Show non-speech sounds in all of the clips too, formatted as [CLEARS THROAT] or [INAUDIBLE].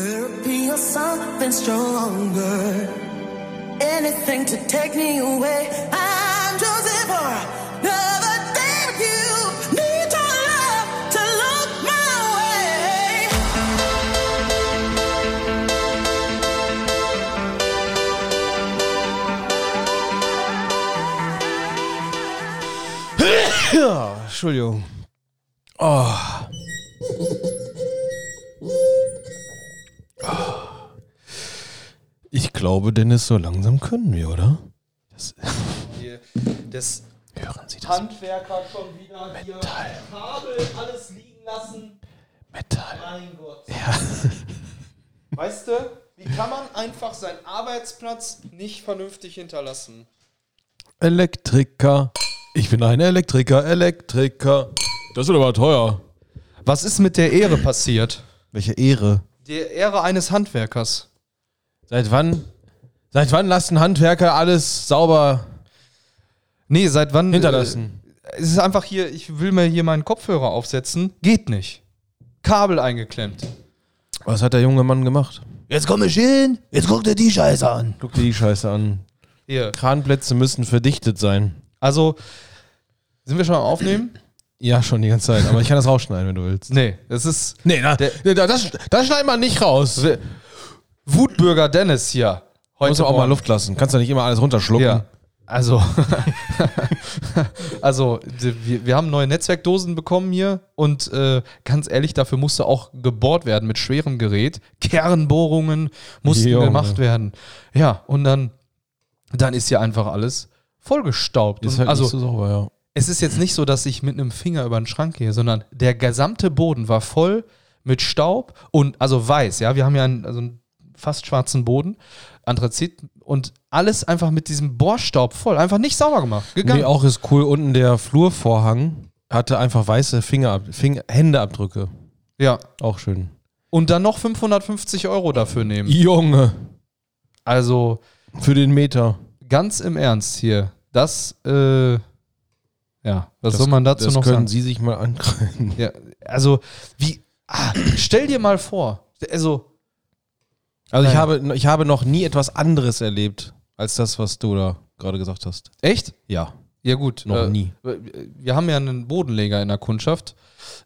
Therapy or something stronger. Anything to take me away. I'm Joseph or never thank you. Need your love to look my way. [COUGHS] Entschuldigung. Oh. Glaube, Dennis, so langsam können wir, oder? Das, Das hören Sie das? Handwerker schon wieder hier Metall. Kabel alles liegen lassen. Metall. Mein Gott. Ja. [LAUGHS] Weißt du, wie kann man einfach seinen Arbeitsplatz nicht vernünftig hinterlassen? Elektriker. Ich bin ein Elektriker, Elektriker. Das wird aber teuer. Was ist mit der Ehre passiert? Welche Ehre. Die Ehre eines Handwerkers. Seit wann? Seit wann lassen Handwerker alles sauber Nee, seit wann? hinterlassen? Äh, es ist einfach hier, ich will mir hier meinen Kopfhörer aufsetzen. Geht nicht. Kabel eingeklemmt. Was hat der junge Mann gemacht? Jetzt komm ich hin, jetzt guck dir die Scheiße an. Guck dir die Scheiße an. Hier. Kranplätze müssen verdichtet sein. Also, sind wir schon am Aufnehmen? Ja, schon die ganze Zeit. Aber ich kann das rausschneiden, wenn du willst. Nee, es ist Nee, na, Der- das, das schneidet man nicht raus. Wutbürger Dennis hier. Heute Muss man auch mal. Luft lassen. Kannst ja nicht immer alles runterschlucken. Ja. Also, [LAUGHS] also wir, wir haben neue Netzwerkdosen bekommen hier und äh, ganz ehrlich, dafür musste auch gebohrt werden mit schwerem Gerät. Kernbohrungen mussten Junge. gemacht werden. Ja, und dann, dann ist hier einfach alles vollgestaubt. Ist halt also, so sauber, ja. es ist jetzt nicht so, dass ich mit einem Finger über den Schrank gehe, sondern der gesamte Boden war voll mit Staub und also weiß, ja, wir haben ja einen, also einen fast schwarzen Boden, Anthrazit und alles einfach mit diesem Bohrstaub voll, einfach nicht sauber gemacht, gegangen. Nee, auch ist cool. Unten der Flurvorhang hatte einfach weiße Finger, Finger, Händeabdrücke. ja. Auch schön. Und dann noch 550 Euro dafür nehmen. Junge, Also für den Meter. ganz im Ernst hier, das, äh, ja, was Das- soll man dazu das noch können sagen? Sie sich mal ankreiden. Ja, also, wie, ah, stell dir mal vor, also, Also ich habe, ich habe noch nie etwas anderes erlebt, als das, was du da gerade gesagt hast. echt? Ja, Ja, gut. noch äh, nie. Wir haben ja einen Bodenleger in der Kundschaft.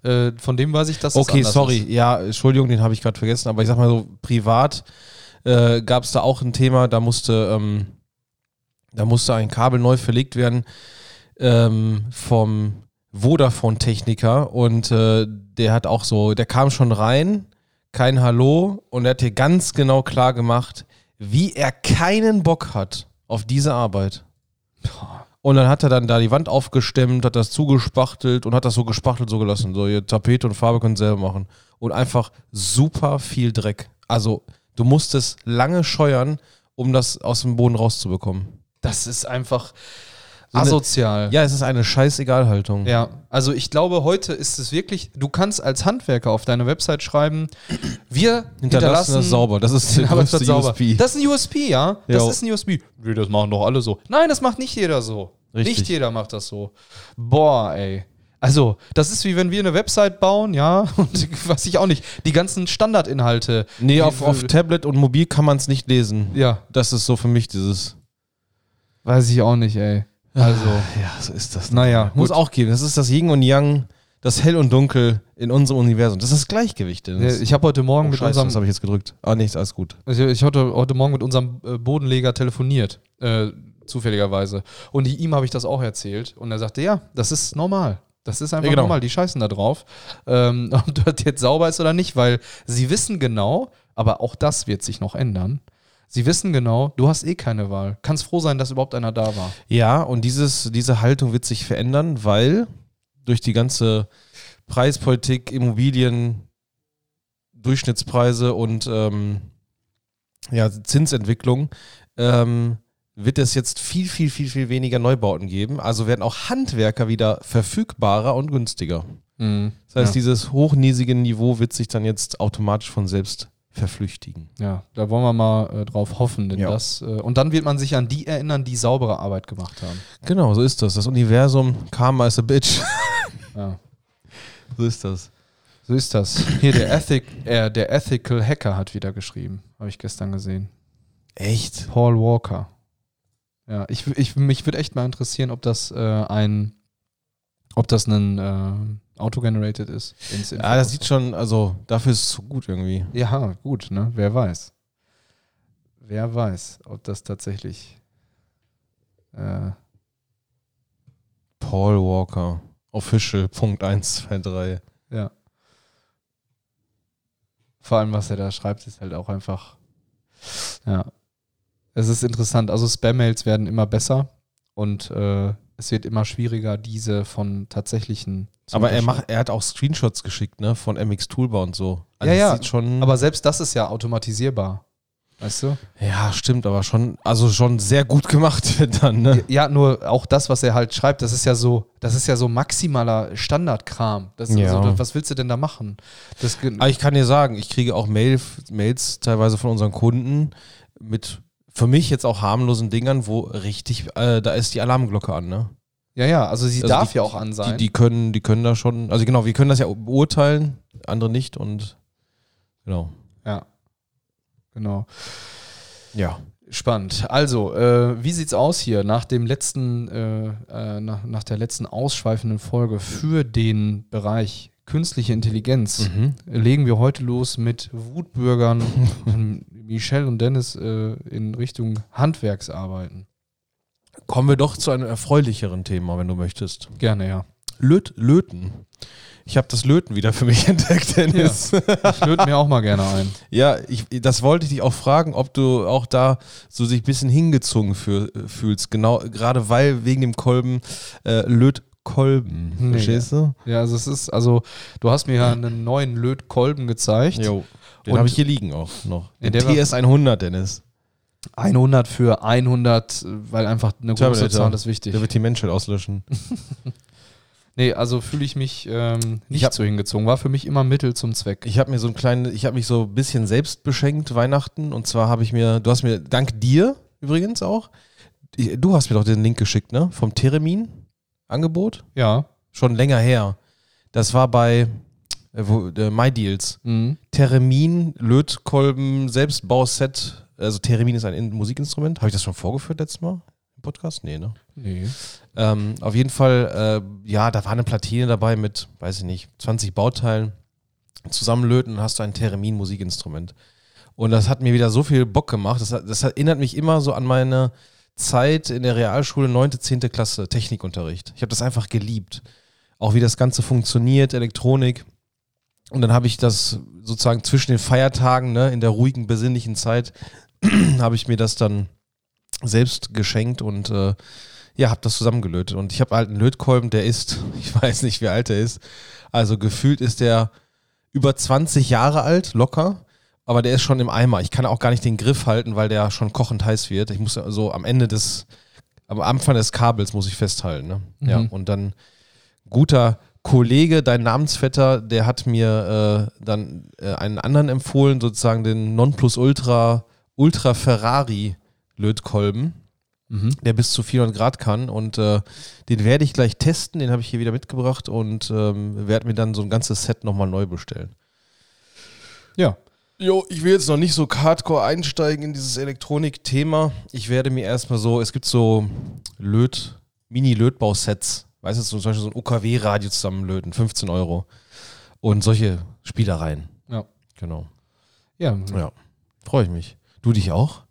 Äh, von dem weiß ich, dass Okay, anders sorry. Ist. Ja, Entschuldigung, den habe ich gerade vergessen. Aber ich sag mal so, privat äh, gab es da auch ein Thema, da musste, ähm, da musste ein Kabel neu verlegt werden ähm, vom Vodafone-Techniker und äh, der hat auch so, der kam schon rein, kein Hallo und er hat hier ganz genau klar gemacht, wie er keinen Bock hat auf diese Arbeit. Und dann hat er dann da die Wand aufgestemmt, hat das zugespachtelt und hat das so gespachtelt so gelassen. So, ihr Tapete und Farbe könnt ihr selber machen. Und einfach super viel Dreck. Also, du musstest lange scheuern, um das aus dem Boden rauszubekommen. Das ist einfach So eine- asozial. Ja, es ist eine Scheißegalhaltung. Ja, also ich glaube, heute ist es wirklich, du kannst als Handwerker auf deine Website schreiben, wir Hinterlassen hinterlassen das sauber. Das ist [LAUGHS] der Arbeitsplatz größte. USP. Das ist ein USP, ja? Das Jo. ist ein USP. Nee, das machen doch alle so. Nein, das macht nicht jeder so. Richtig. Nicht jeder macht das so. Boah, ey. Also, das ist wie wenn wir eine Website bauen, ja, [LAUGHS] und weiß ich auch nicht, die ganzen Standardinhalte. Nee, auf, auf Tablet und Mobil kann man es nicht lesen. Ja, Das ist so für mich dieses. weiß ich auch nicht, ey. Also, Ja, so ist das. naja, Muss gut. auch geben. Das ist das Yin und Yang, das Hell und Dunkel in unserem Universum. Das ist das Gleichgewicht. Das Ich habe heute Morgen oh, mit Scheiße, unserem das habe ich jetzt gedrückt. Ah, nichts, alles gut. Ich, ich hatte heute Morgen mit unserem äh, Bodenleger telefoniert, äh, zufälligerweise. Und ihm habe ich das auch erzählt. Und er sagte, ja, das ist normal. Das ist einfach Ja, genau. normal. Die scheißen da drauf. Ähm, [LAUGHS] ob das jetzt sauber ist oder nicht, weil sie wissen genau, aber auch das wird sich noch ändern. Sie wissen genau, du hast eh keine Wahl. Kannst froh sein, dass überhaupt einer da war. Ja, und dieses, diese Haltung wird sich verändern, weil durch die ganze Preispolitik, Immobilien, Durchschnittspreise und ähm, ja, Zinsentwicklung ähm, wird es jetzt viel, viel, viel, viel weniger Neubauten geben. Also werden auch Handwerker wieder verfügbarer und günstiger. Das heißt, Ja. dieses hochnäsige Niveau wird sich dann jetzt automatisch von selbst verflüchtigen. Ja, da wollen wir mal äh, drauf hoffen. Denn Ja. das, äh, und dann wird man sich an die erinnern, die saubere Arbeit gemacht haben. Genau, so ist das. Das Universum, Karma is a bitch. [LAUGHS] Ja. so ist das. So ist das. Hier, der, Ethic, äh, der Ethical Hacker hat wieder geschrieben. Habe ich gestern gesehen. Echt? Paul Walker. Ja, ich, ich, mich würde echt mal interessieren, ob das äh, ein, ob das ein äh, Auto-generated ist. Ja, das sieht schon, also dafür ist es so gut irgendwie. Ja, gut, ne? Wer weiß. Wer weiß, ob das tatsächlich. Äh, Paul Walker. Official, Punkt 123. ja. Vor allem, was er da schreibt, ist halt auch einfach. Ja. Es ist interessant. Also, Spam-Mails werden immer besser und äh, es wird immer schwieriger, diese von tatsächlichen. Aber er, macht, er hat auch Screenshots geschickt, ne? Von MX Toolbar und so. Ja, ja, schon, Aber selbst das ist ja automatisierbar. Weißt du? ja, stimmt, aber schon, also schon sehr gut gemacht wird [LAUGHS] dann, ne? Ja, nur auch das, was er halt schreibt, das ist ja so, das ist ja so maximaler Standardkram. Das, Ja. also, was willst du denn da machen? Das, Aber ich kann dir sagen, ich kriege auch Mail, Mails teilweise von unseren Kunden mit für mich jetzt auch harmlosen Dingern, wo richtig, äh, da ist die Alarmglocke an, ne? Ja, ja, also sie Also darf die- ja auch an sein. Die, die können, die können da schon, also genau, wir können das ja beurteilen, andere nicht und genau. ja, genau. Ja. Spannend. Also, äh, wie sieht's aus hier nach dem letzten, äh, äh, nach, nach der letzten ausschweifenden Folge für den Bereich künstliche Intelligenz? Mhm. Legen wir heute los mit Wutbürgern, [LAUGHS] Michelle und Dennis äh, in Richtung Handwerksarbeiten. Kommen wir doch zu einem erfreulicheren Thema, wenn du möchtest. Gerne, ja. Löt, Löten. Ich habe das Löten wieder für mich [LAUGHS] entdeckt, Dennis. Ich löte mir auch mal gerne ein. Ja, ich, das wollte ich dich auch fragen, ob du auch da so sich ein bisschen hingezogen für, fühlst. Genau, gerade weil wegen dem Kolben äh, Lötkolben. Nee. Verstehst du? Ja, also es ist, also du hast mir ja einen neuen Lötkolben gezeigt. Jo. Den Und- habe ich hier liegen auch noch. Ja, Den der war- TS 100, Dennis. 100 für 100, weil einfach eine große. Zahl ist wichtig. Der wird die Menschheit auslöschen. [LAUGHS] Nee, also fühle ich mich ähm, nicht Ich hab- so hingezogen. War für mich immer Mittel zum Zweck. Ich habe mir so ein kleines, ich habe mich so ein bisschen selbst beschenkt Weihnachten. Und zwar habe ich mir, du hast mir, dank dir übrigens auch, du hast mir doch den Link geschickt, ne? Vom Theremin-Angebot. Ja. Schon länger her. Das war bei äh, wo, äh, MyDeals. Mhm. Theremin, Lötkolben, Selbstbauset. Also Theremin ist ein In Musikinstrument. Habe ich das schon vorgeführt letztes Mal im Podcast? Nee, ne? Nee. Ähm, auf jeden Fall, äh, ja, da war eine Platine dabei mit, weiß ich nicht, 20 Bauteilen. Zusammenlöten und hast du ein Theremin-Musikinstrument. Und das hat mir wieder so viel Bock gemacht. Das, das erinnert mich immer so an meine Zeit in der Realschule, 9., 10. Klasse, Technikunterricht. Ich habe das einfach geliebt. Auch wie das Ganze funktioniert, Elektronik. Und dann habe ich das sozusagen zwischen den Feiertagen, ne, in der ruhigen, besinnlichen Zeit, [CLEARS THROAT] habe ich mir das dann selbst geschenkt und äh, ja, habe das zusammengelötet. Und ich habe halt einen Lötkolben, der ist, [LAUGHS] ich weiß nicht, wie alt er ist. Also gefühlt ist der über 20 Jahre alt, locker. Aber der ist schon im Eimer. Ich kann auch gar nicht den Griff halten, weil der schon kochend heiß wird. Ich muss also am Ende des, am Anfang des Kabels muss ich festhalten. Ne? Ja, Mhm. und dann guter Kollege, dein Namensvetter, der hat mir äh, dann äh, einen anderen empfohlen, sozusagen den Nonplusultra Ultra Ferrari Lötkolben Mhm. der bis zu 400 Grad kann. Und äh, den werde ich gleich testen. Den habe ich hier wieder mitgebracht und ähm, werde mir dann so ein ganzes Set nochmal neu bestellen. Ja. Jo, ich will jetzt noch nicht so hardcore einsteigen in dieses Elektronik-Thema. Ich werde mir erstmal so, es gibt so Löt, Mini-Lötbausets. Weißt du, zum Beispiel so ein UKW-Radio zusammenlöten, 15 Euro. Und solche Spielereien. Ja. Genau. Ja. Ja. Freue ich mich. Du dich auch?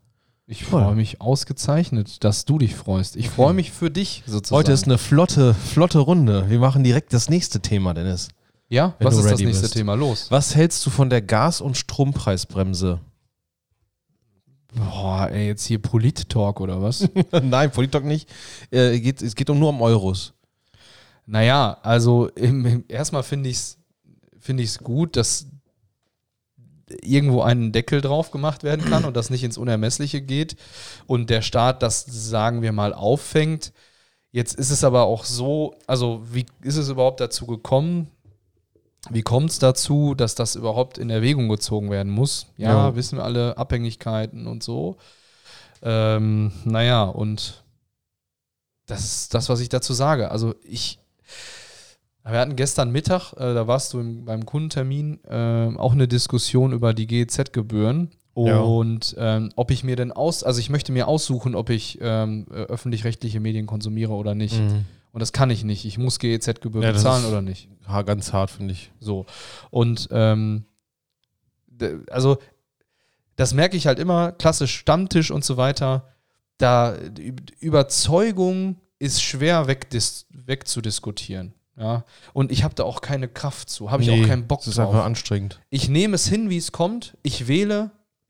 Ich freue mich ausgezeichnet, dass du dich freust. Ich freue mich für dich sozusagen. Heute ist eine flotte, flotte Runde. Wir machen direkt das nächste Thema, Dennis. ja, was ist das nächste bist. Thema? Los. Was hältst du von der Gas- und Strompreisbremse? Boah, ey, jetzt hier Polit-Talk oder was? [LAUGHS] Nein, Politok nicht. Äh, geht, es geht um nur um Euros. naja, also im, im, erstmal finde ich es find ich's gut, dass irgendwo ein Deckel drauf gemacht werden kann und das nicht ins Unermessliche geht und der Staat das, sagen wir mal, auffängt. Jetzt ist es aber auch so, also wie ist es überhaupt dazu gekommen? Wie kommt es dazu, dass das überhaupt in Erwägung gezogen werden muss? Ja, Ja. wissen wir alle, Abhängigkeiten und so. Ähm, naja, und das ist das, was ich dazu sage. Also ich, Wir hatten gestern Mittag, äh, da warst du im, beim Kundentermin, äh, auch eine Diskussion über die GEZ-Gebühren. Ja. Und ähm, ob ich mir denn aus, also ich möchte mir aussuchen, ob ich ähm, äh, öffentlich-rechtliche Medien konsumiere oder nicht. Und das kann ich nicht. Ich muss GEZ-Gebühr Mhm. Ja, bezahlen oder nicht. Ganz hart, finde ich. So. Und ähm, also das merke ich halt immer, klassisch Stammtisch und so weiter. Da Überzeugung ist schwer wegdis wegzudiskutieren. Ja, und ich habe da auch keine Kraft zu, habe ich auch keinen Bock Das ist drauf. einfach anstrengend. Ich nehme es hin, wie es kommt. Ich wähle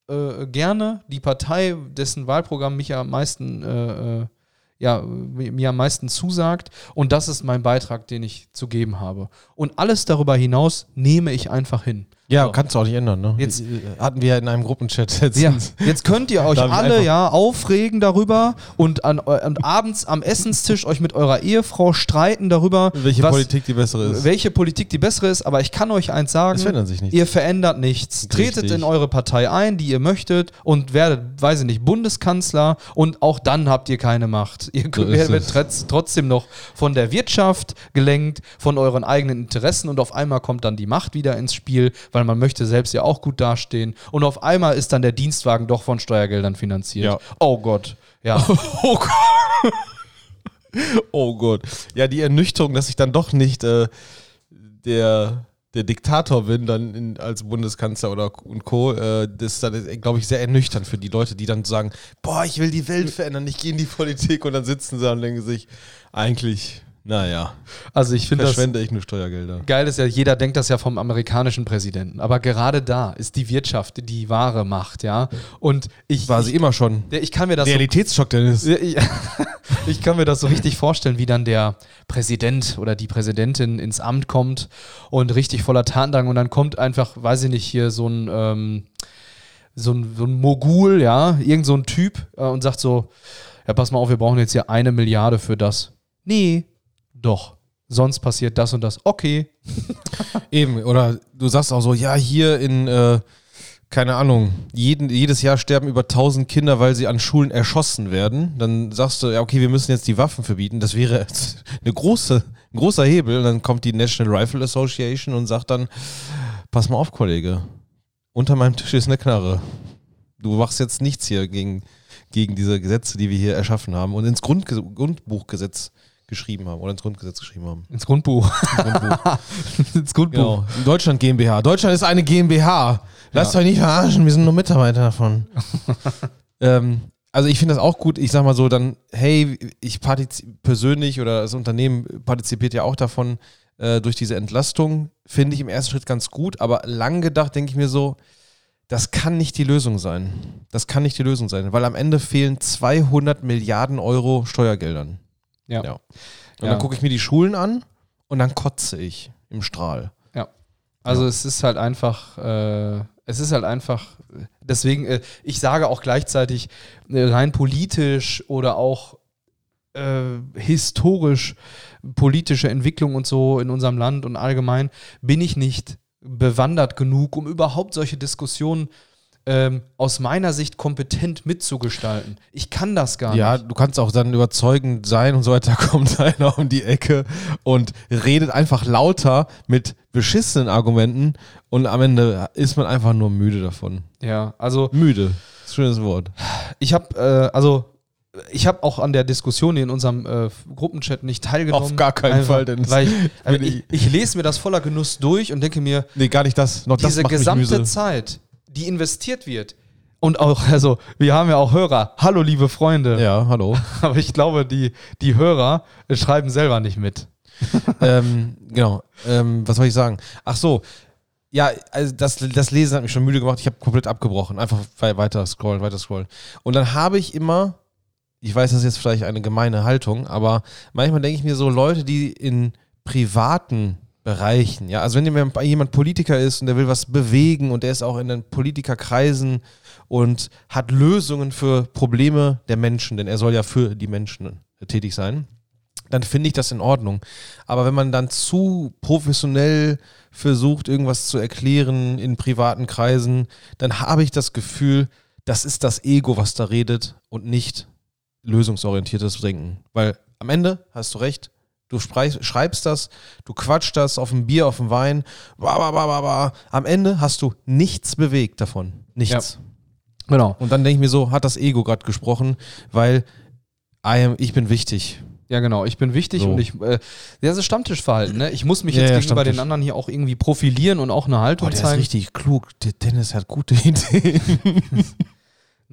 äh, gerne die Partei, dessen Wahlprogramm mich am meisten, äh, äh, ja, mir am meisten zusagt. Und das ist mein Beitrag, den ich zu geben habe. Und alles darüber hinaus nehme ich einfach hin. Ja, So. kannst du auch nicht ändern, ne? Jetzt- Äh, hatten wir in einem Gruppenchat jetzt. Ja, jetzt könnt ihr [LAUGHS] euch alle ja aufregen darüber und, an, eu- und abends am Essenstisch euch mit eurer Ehefrau streiten darüber, Welche was, Politik die bessere ist. welche Politik die bessere ist. Aber ich kann euch eins sagen: verändert nichts. Ihr verändert nichts. Tretet Richtig. in eure Partei ein, die ihr möchtet und werdet, weiß ich nicht, Bundeskanzler und auch dann habt ihr keine Macht. [LAUGHS] Ihr So werdet trotzdem noch von der Wirtschaft gelenkt, von euren eigenen Interessen und auf einmal kommt dann die Macht wieder ins Spiel, weil man möchte selbst ja auch gut dastehen und auf einmal ist dann der Dienstwagen doch von Steuergeldern finanziert. Ja. Oh Gott. Ja. [LAUGHS] Oh Gott. oh Gott. Ja, die Ernüchterung, dass ich dann doch nicht äh, der, der Diktator bin, dann in, als Bundeskanzler oder und Co., äh, das ist dann, glaube ich, sehr ernüchternd für die Leute, die dann sagen, boah, ich will die Welt verändern, ich gehe in die Politik und dann sitzen sie und denken sich, eigentlich, naja, Also ich finde das verschwende ich nur Steuergelder. Geil ist ja, jeder denkt das ja vom amerikanischen Präsidenten. Aber gerade da ist die Wirtschaft die wahre Macht, ja. Und ich, War sie ich, immer schon. ich kann mir das so, Realitätsschock, Dennis. ich, [LAUGHS] ich kann mir das so richtig vorstellen, wie dann der Präsident oder die Präsidentin ins Amt kommt und richtig voller Tatendrang und dann kommt einfach, weiß ich nicht, hier so ein, ähm, so ein, so ein Mogul, ja, irgend so ein Typ äh, und sagt so, ja, pass mal auf, wir brauchen jetzt hier eine Milliarde für das. Nee, doch. Sonst passiert das und das. Okay, [LAUGHS] Eben, oder du sagst auch so, ja, hier in, äh, keine Ahnung, jeden, jedes Jahr sterben über 1000 Kinder, weil sie an Schulen erschossen werden. Dann sagst du, ja, okay, wir müssen jetzt die Waffen verbieten. Das wäre [LAUGHS] eine große, ein großer Hebel. Und dann kommt die National Rifle Association und sagt dann, pass mal auf, Kollege, unter meinem Tisch ist eine Knarre. Du machst jetzt nichts hier gegen, gegen diese Gesetze, die wir hier erschaffen haben und ins Grundge Grundbuchgesetz geschrieben haben oder ins Grundgesetz geschrieben haben. ins Grundbuch. Grundbuch. [LAUGHS] ins Grundbuch. Genau. Deutschland GmbH. Deutschland ist eine GmbH. Lasst Ja. euch nicht verarschen, wir sind nur Mitarbeiter davon. [LAUGHS] ähm, also ich finde das auch gut. Ich sag mal so, dann, hey, ich persönlich oder das Unternehmen partizipiert ja auch davon äh, durch diese Entlastung. Finde ich im ersten Schritt ganz gut, aber lang gedacht denke ich mir so, das kann nicht die Lösung sein. Das kann nicht die Lösung sein, weil am Ende fehlen 200 Milliarden Euro Steuergeldern. Ja. Ja. Und Ja. dann gucke ich mir die Schulen an und dann kotze ich im Strahl. Also es ist halt einfach, äh, es ist halt einfach, deswegen, äh, ich sage auch gleichzeitig äh, rein politisch oder auch äh, historisch politische Entwicklung und so in unserem Land und allgemein bin ich nicht bewandert genug, um überhaupt solche Diskussionen ähm, aus meiner Sicht kompetent mitzugestalten. Ich kann das gar Ja, nicht. du kannst auch dann überzeugend sein und so weiter. [LAUGHS] Kommt einer um die Ecke und redet einfach lauter mit beschissenen Argumenten und am Ende ist man einfach nur müde davon. Ja, also Müde. Schönes Wort. ich habe, äh, also ich habe auch an der Diskussion in unserem äh, Gruppenchat nicht teilgenommen. Auf gar keinen Fall, Dennis. Weil ich, [LAUGHS] also Bin ich, ich lese mir das voller Genuss durch und denke mir, Nee, gar nicht das. Noch diese das gesamte. Zeit, die investiert wird, und auch, [LAUGHS] also, wir haben ja auch Hörer. Hallo, liebe Freunde. Ja, hallo. [LAUGHS] Aber ich glaube, die, die Hörer äh, schreiben selber nicht mit. [LAUGHS] ähm, genau. Ähm, was soll ich sagen? Ach so. Ja, also das, das Lesen hat mich schon müde gemacht. Ich habe komplett abgebrochen. Einfach wei- weiter scrollen, weiter scrollen. Und dann habe ich immer, ich weiß, das ist jetzt vielleicht eine gemeine Haltung, aber manchmal denke ich mir so, Leute, die in privaten Bereichen, ja, also wenn jemand Politiker ist und der will was bewegen und der ist auch in den Politikerkreisen und hat Lösungen für Probleme der Menschen, denn er soll ja für die Menschen tätig sein dann finde ich das in Ordnung. Aber wenn man dann zu professionell versucht, irgendwas zu erklären in privaten Kreisen, dann habe ich das Gefühl, das ist das Ego, was da redet und nicht lösungsorientiertes Denken. Weil am Ende hast du recht, Du schreibst, das, du quatschst das auf dem Bier, auf dem Wein. Ba, ba, ba, ba, ba. Am Ende hast du nichts bewegt davon. Nichts. Genau. Und dann denke ich mir so, hat das Ego gerade gesprochen, weil am, ich bin wichtig. Ja, genau. Ich bin wichtig So. und ich. Äh, das ist Stammtischverhalten, ne? Ich muss mich Ja, jetzt ja, gegenüber den anderen hier auch irgendwie profilieren und auch eine Haltung Boah, der ist zeigen. richtig klug. Der Dennis hat gute [LAUGHS] Ideen.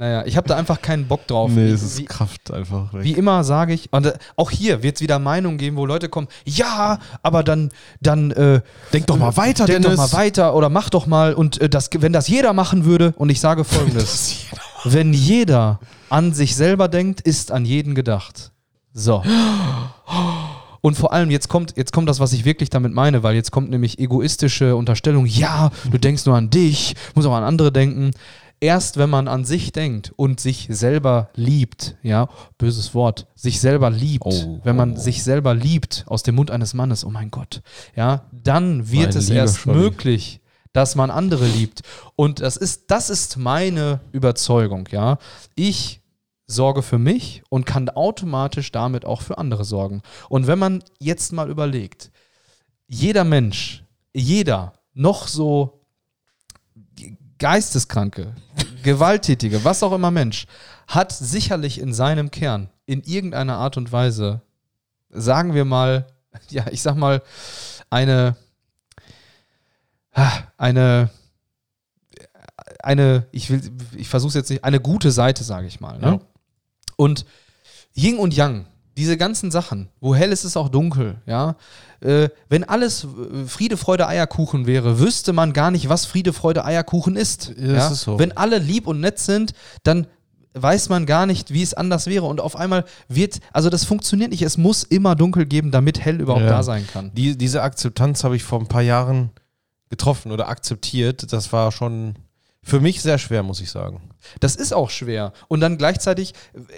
Naja, ich habe da einfach keinen Bock drauf. nee, Wie- es ist wie, Kraft einfach weg. Wie immer sage ich, und äh, auch hier wird es wieder Meinungen geben, wo Leute kommen, ja, aber dann, dann äh, Denk doch mal weiter, denk Dennis. doch mal weiter oder mach doch mal und äh, das, wenn das jeder machen würde, und ich sage folgendes, [LAUGHS] wenn jeder an sich selber denkt, ist an jeden gedacht. So. Und vor allem, jetzt kommt, jetzt kommt das, was ich wirklich damit meine, weil jetzt kommt nämlich egoistische Unterstellung, ja, du denkst nur an dich, muss auch an andere denken. Erst wenn man an sich denkt und sich selber liebt, ja, böses Wort, sich selber liebt, Oh, wenn man oh. sich selber liebt aus dem Mund eines Mannes, oh mein Gott, ja, dann wird Meine es liebe erst Scholli. möglich, dass man andere liebt. Und das ist, das ist meine Überzeugung, ja. Ich sorge für mich und kann automatisch damit auch für andere sorgen. Und wenn man jetzt mal überlegt, jeder Mensch, jeder noch so ge- geisteskranke, gewalttätige, was auch immer Mensch, hat sicherlich in seinem Kern in irgendeiner Art und Weise, sagen wir mal, [LAUGHS] ja, ich sag mal, eine, ah, eine, eine, ich will, ich versuche jetzt nicht, eine gute Seite, sage ich mal. Ne? Ja. Und Yin und Yang, diese ganzen Sachen, wo hell ist, ist auch dunkel, ja. Äh, wenn alles äh, Friede, Freude, Eierkuchen wäre, wüsste man gar nicht, was Friede, Freude, Eierkuchen ist. Ja, das ist so. Wenn alle lieb und nett sind, dann weiß man gar nicht, wie es anders wäre. Und auf einmal wird, also das funktioniert nicht. Es muss immer dunkel geben, damit hell überhaupt Ja. da sein kann. Die, diese Akzeptanz habe ich vor ein paar Jahren getroffen oder akzeptiert. Das war schon für mich sehr schwer, muss ich sagen. Das ist auch schwer. Und dann gleichzeitig,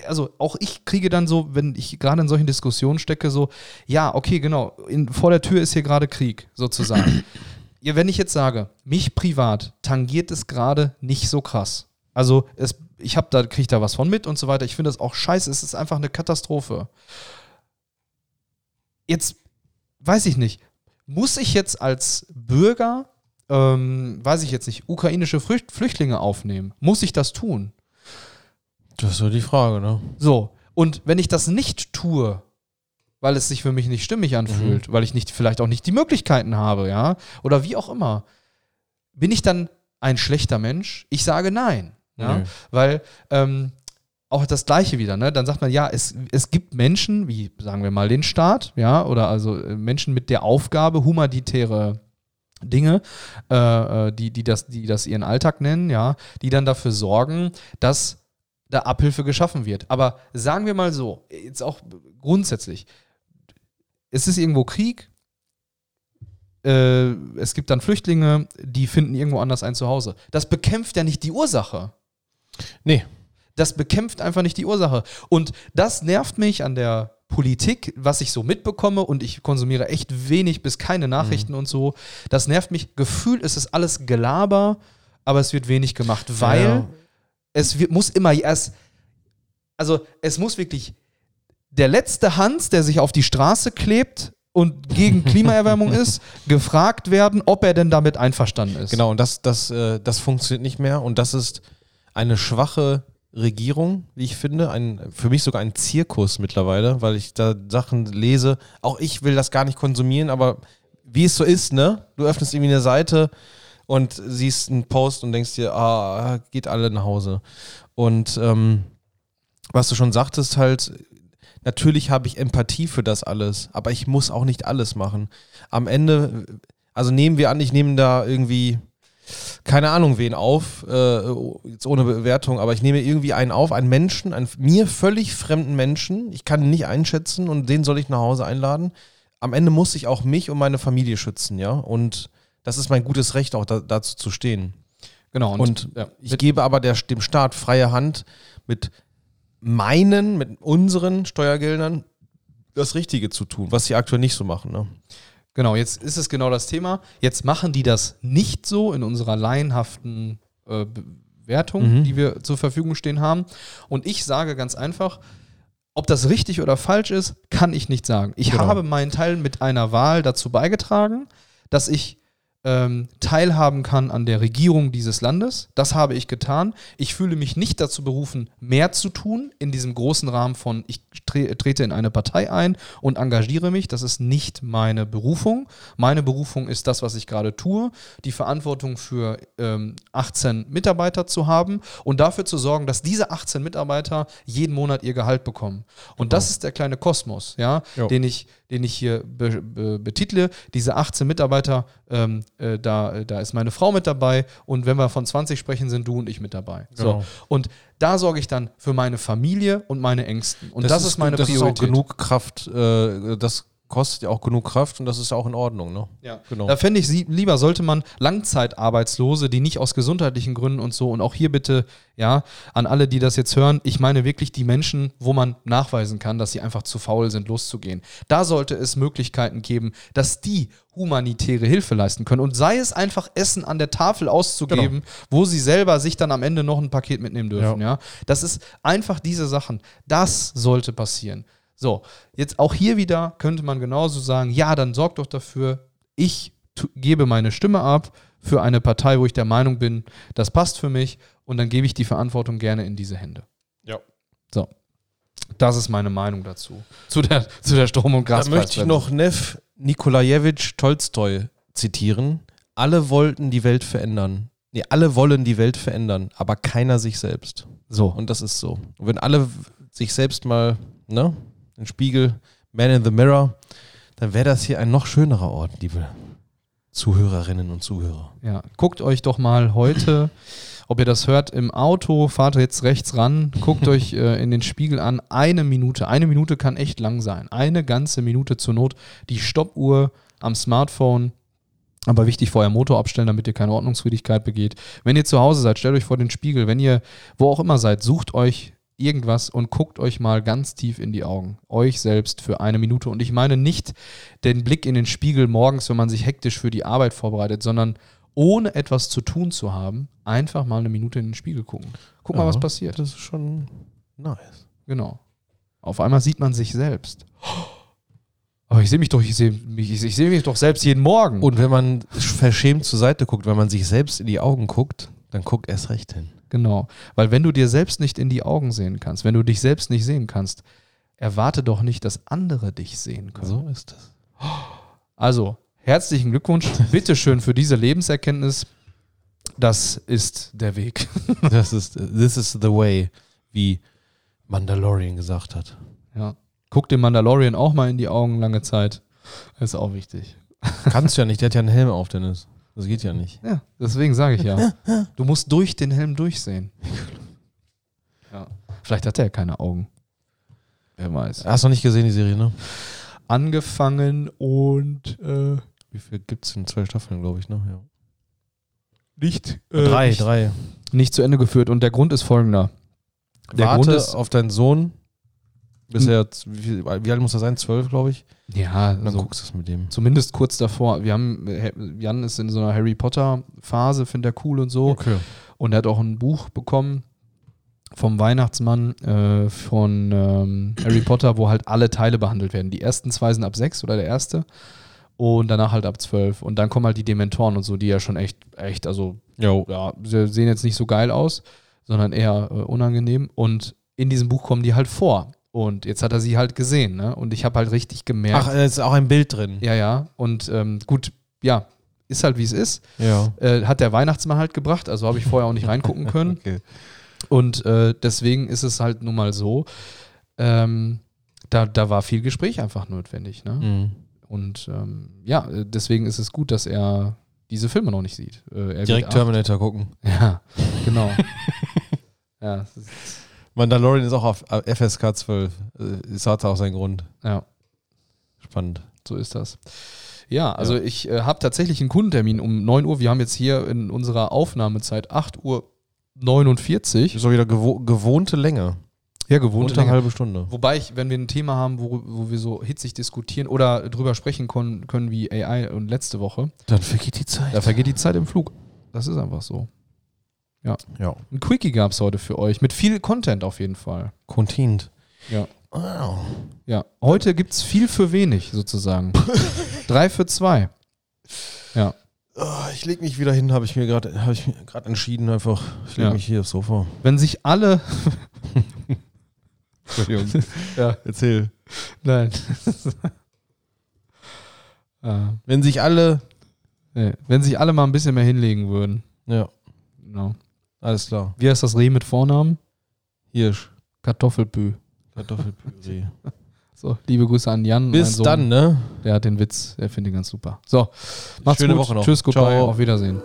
also auch ich kriege dann so, wenn ich gerade in solchen Diskussionen stecke, so, ja, okay, genau, in, vor der Tür ist hier gerade Krieg, sozusagen. [CLEARS THROAT] ja, wenn ich jetzt sage, mich privat tangiert es gerade nicht so krass. Also es, ich habe da, kriege da was von mit und so weiter. Ich finde das auch scheiße, es ist einfach eine Katastrophe. Jetzt weiß ich nicht, muss ich jetzt als Bürger, ähm, weiß ich jetzt nicht, ukrainische Flücht Flüchtlinge aufnehmen? Muss ich das tun? Das ist so die Frage, ne? So, und wenn ich das nicht tue, weil es sich für mich nicht stimmig anfühlt, weil ich nicht vielleicht auch nicht die Möglichkeiten habe, ja, oder wie auch immer, bin ich dann ein schlechter Mensch? Ich sage nein, ja, Nö. weil ähm, auch das Gleiche wieder, ne? Dann sagt man, ja, es, es gibt Menschen, wie sagen wir mal den Staat, ja, oder also äh, Menschen mit der Aufgabe, humanitäre Dinge, äh, äh, die, die, das, die das ihren Alltag nennen, ja, die dann dafür sorgen, dass da Abhilfe geschaffen wird. Aber sagen wir mal so, jetzt auch grundsätzlich, es ist irgendwo Krieg, äh, es gibt dann Flüchtlinge, die finden irgendwo anders ein Zuhause. Das bekämpft ja nicht die Ursache. Nee. Das bekämpft einfach nicht die Ursache. Und das nervt mich an der Politik, was ich so mitbekomme und ich konsumiere echt wenig bis keine Nachrichten und so. Das nervt mich. Gefühlt ist es alles Gelaber, aber es wird wenig gemacht, weil Ja. es wird, muss immer erst, also es muss wirklich der letzte Hans, der sich auf die Straße klebt und gegen [LAUGHS] Klimaerwärmung ist, gefragt werden, ob er denn damit einverstanden ist. Genau, und das, das, äh, das funktioniert nicht mehr. Und das ist eine schwache Regierung, wie ich finde. Ein, für mich sogar ein Zirkus mittlerweile, weil ich da Sachen lese. Auch ich will das gar nicht konsumieren, aber wie es so ist, ne? Du öffnest irgendwie eine Seite und siehst einen Post und denkst dir, ah, geht alle nach Hause. Und ähm, was du schon sagtest, halt, natürlich habe ich Empathie für das alles, aber ich muss auch nicht alles machen. Am Ende, also nehmen wir an, ich nehme da irgendwie, keine Ahnung, wen auf, äh, jetzt ohne Bewertung, aber ich nehme irgendwie einen auf, einen Menschen, einen mir völlig fremden Menschen, ich kann ihn nicht einschätzen und den soll ich nach Hause einladen. Am Ende muss ich auch mich und meine Familie schützen, ja, und das ist mein gutes Recht, auch da, dazu zu stehen. Genau. Und ja, ich gebe aber der, dem Staat freie Hand, mit meinen, mit unseren Steuergeldern das Richtige zu tun, was sie aktuell nicht so machen. Ne? Genau, jetzt ist es genau das Thema. Jetzt machen die das nicht so in unserer laienhaften äh, Bewertung, Mhm. die wir zur Verfügung stehen haben. Und ich sage ganz einfach, Ob das richtig oder falsch ist, kann ich nicht sagen. Ich Genau. habe meinen Teil mit einer Wahl dazu beigetragen, dass ich ähm, teilhaben kann an der Regierung dieses Landes. Das habe ich getan. Ich fühle mich nicht dazu berufen, mehr zu tun in diesem großen Rahmen von, ich tre trete in eine Partei ein und engagiere mich. Das ist nicht meine Berufung. Meine Berufung ist das, was ich gerade tue, die Verantwortung für ähm, 18 Mitarbeiter zu haben und dafür zu sorgen, dass diese 18 Mitarbeiter jeden Monat ihr Gehalt bekommen. Und das ist der kleine Kosmos, ja, Jo. den ich, den ich hier be, be, betitle. Diese 18 Mitarbeiter, ähm, äh, da, da ist meine Frau mit dabei und wenn wir von 20 sprechen, sind du und ich mit dabei. So. Genau. Und da sorge ich dann für meine Familie und meine Ängsten. Und das, ist meine das Priorität. ist auch genug Kraft, äh, das kostet ja auch genug Kraft und das ist auch in Ordnung, ne? Ja. Genau. Da fände ich sie, lieber sollte man Langzeitarbeitslose, die nicht aus gesundheitlichen Gründen und so, und auch hier bitte, ja, an alle, die das jetzt hören, ich meine wirklich die Menschen, wo man nachweisen kann, dass sie einfach zu faul sind, loszugehen. Da sollte es Möglichkeiten geben, dass die humanitäre Hilfe leisten können. Und sei es einfach Essen an der Tafel auszugeben, wo sie selber sich dann am Ende noch ein Paket mitnehmen dürfen, ja. Das ist einfach diese Sachen. Das sollte passieren. So, jetzt auch hier wieder könnte man genauso sagen, ja, dann sorgt doch dafür, ich gebe meine Stimme ab für eine Partei, wo ich der Meinung bin, das passt für mich und dann gebe ich die Verantwortung gerne in diese Hände. Ja. So. Das ist meine Meinung dazu. Zu der, zu der Strom- und Da Gaspreisbremse. möchte ich noch Nev Nikolajewitsch Tolstoi zitieren. Alle wollten die Welt verändern. Nee, alle wollen die Welt verändern, aber keiner sich selbst. So. Und das ist so. Und wenn alle sich selbst mal, ne, den Spiegel, Man in the Mirror, dann wäre das hier ein noch schönerer Ort, liebe Zuhörerinnen und Zuhörer. Ja, guckt euch doch mal heute, ob ihr das hört, im Auto, fahrt jetzt rechts ran, guckt euch äh, in den Spiegel an, eine Minute. Eine Minute kann echt lang sein. Eine ganze Minute zur Not. Die Stoppuhr am Smartphone. Aber wichtig, vorher Motor abstellen, damit ihr keine Ordnungswidrigkeit begeht. Wenn ihr zu Hause seid, stellt euch vor den Spiegel. Wenn ihr wo auch immer seid, sucht euch irgendwas und guckt euch mal ganz tief in die Augen. Euch selbst für eine Minute. Und ich meine nicht den Blick in den Spiegel morgens, wenn man sich hektisch für die Arbeit vorbereitet, sondern ohne etwas zu tun zu haben, einfach mal eine Minute in den Spiegel gucken. Guck mal, Ja, was passiert. Das ist schon nice. Genau. Auf einmal sieht man sich selbst. Aber ich sehe mich doch, ich sehe mich, ich, ich sehe mich doch selbst jeden Morgen. Und wenn man verschämt zur Seite guckt, wenn man sich selbst in die Augen guckt, dann guckt erst recht hin. Genau. Weil wenn du dir selbst nicht in die Augen sehen kannst, wenn du dich selbst nicht sehen kannst, erwarte doch nicht, dass andere dich sehen können. So ist das. Also, herzlichen Glückwunsch. [LAUGHS] Bitteschön für diese Lebenserkenntnis. Das ist der Weg. [LAUGHS] Das ist, this is the way, wie Mandalorian gesagt hat. Ja. Guck dem Mandalorian auch mal in die Augen lange Zeit. ist auch wichtig. Kannst du ja nicht, der hat ja einen Helm auf, Dennis. Das geht ja nicht. Ja, deswegen sage ich ja. [LAUGHS] Du musst durch den Helm durchsehen. Ja. Vielleicht hat er keine Augen. Wer weiß. Hast du noch nicht gesehen, die Serie, ne? Angefangen und äh, Wie viel gibt es denn? Zwei Staffeln, glaube ich, ne? Ja. nicht, drei, nicht, drei. nicht zu Ende geführt. Und der Grund ist folgender. Der Warte Grund ist, auf deinen Sohn, bis er, wie, wie alt muss er sein? Zwölf, glaube ich. ja, Und dann also, guckst du es mit dem. zumindest kurz davor. Wir haben, äh, Jan ist in so einer Harry Potter Phase, findet er cool und so. Okay. Und er hat auch ein Buch bekommen vom Weihnachtsmann äh, von ähm, Harry Potter, wo halt alle Teile behandelt werden. Die ersten zwei sind ab sechs oder der erste. Und danach halt ab zwölf. Und dann kommen halt die Dementoren und so, die ja schon echt, echt, also Jo. ja, sie sehen jetzt nicht so geil aus, sondern eher äh, unangenehm. Und in diesem Buch kommen die halt vor. Und jetzt hat er sie halt gesehen, ne? Und ich habe halt richtig gemerkt. Ach, da ist auch ein Bild drin. ja, ja. Und ähm, gut, ja, ist halt wie es ist. Ja. Äh, hat der Weihnachtsmann halt gebracht, also habe ich vorher auch nicht reingucken [LAUGHS] können. Okay. Und äh, deswegen ist es halt nun mal so, ähm, da, da war viel Gespräch einfach notwendig. Ne? Mhm. Und ähm, ja, äh, deswegen ist es gut, dass er diese Filme noch nicht sieht. Äh, Direkt Terminator gucken. Ja, genau. [LAUGHS] ja, es ist- Mandalorian ist auch auf FSK 12. Äh, Es hat auch seinen Grund. ja, Spannend. so ist das. Ja, also ich äh, habe tatsächlich einen Kundentermin um 9 Uhr. Wir haben jetzt hier in unserer Aufnahmezeit 8 Uhr 49. Ist auch wieder gewo gewohnte Länge. Ja, gewohnte Länge. halbe Stunde. Wobei ich, wenn wir ein Thema haben, wo, wo wir so hitzig diskutieren oder drüber sprechen können, können wie AI und letzte Woche, Dann vergeht die Zeit. da vergeht die Zeit im Flug. Das ist einfach so. Ja. Ein Quickie gab es heute für euch, mit viel Content auf jeden Fall. Content. Ja. Wow. Ja, heute gibt es viel für wenig sozusagen. [LAUGHS] Drei für zwei. Ja, Ah, ich leg mich wieder hin, habe ich mir gerade hab ich mir gerade entschieden einfach. Ich lege Ja. mich hier aufs Sofa. wenn sich alle. [LAUGHS] Entschuldigung. ja, Erzähl. nein. [LAUGHS] Ah, Wenn sich alle. nee. Wenn sich alle mal ein bisschen mehr hinlegen würden. Ja, Genau. Alles klar. Wie heißt das Reh mit Vornamen? Hirsch. Kartoffelpü. Kartoffelpüree. [LAUGHS] So, liebe Grüße an Jan. Bis dann, ne? Der hat den Witz, der finde ich ganz super. So, macht's Schöne gut. Woche noch. Tschüss, goodbye, Ciao. auf Wiedersehen.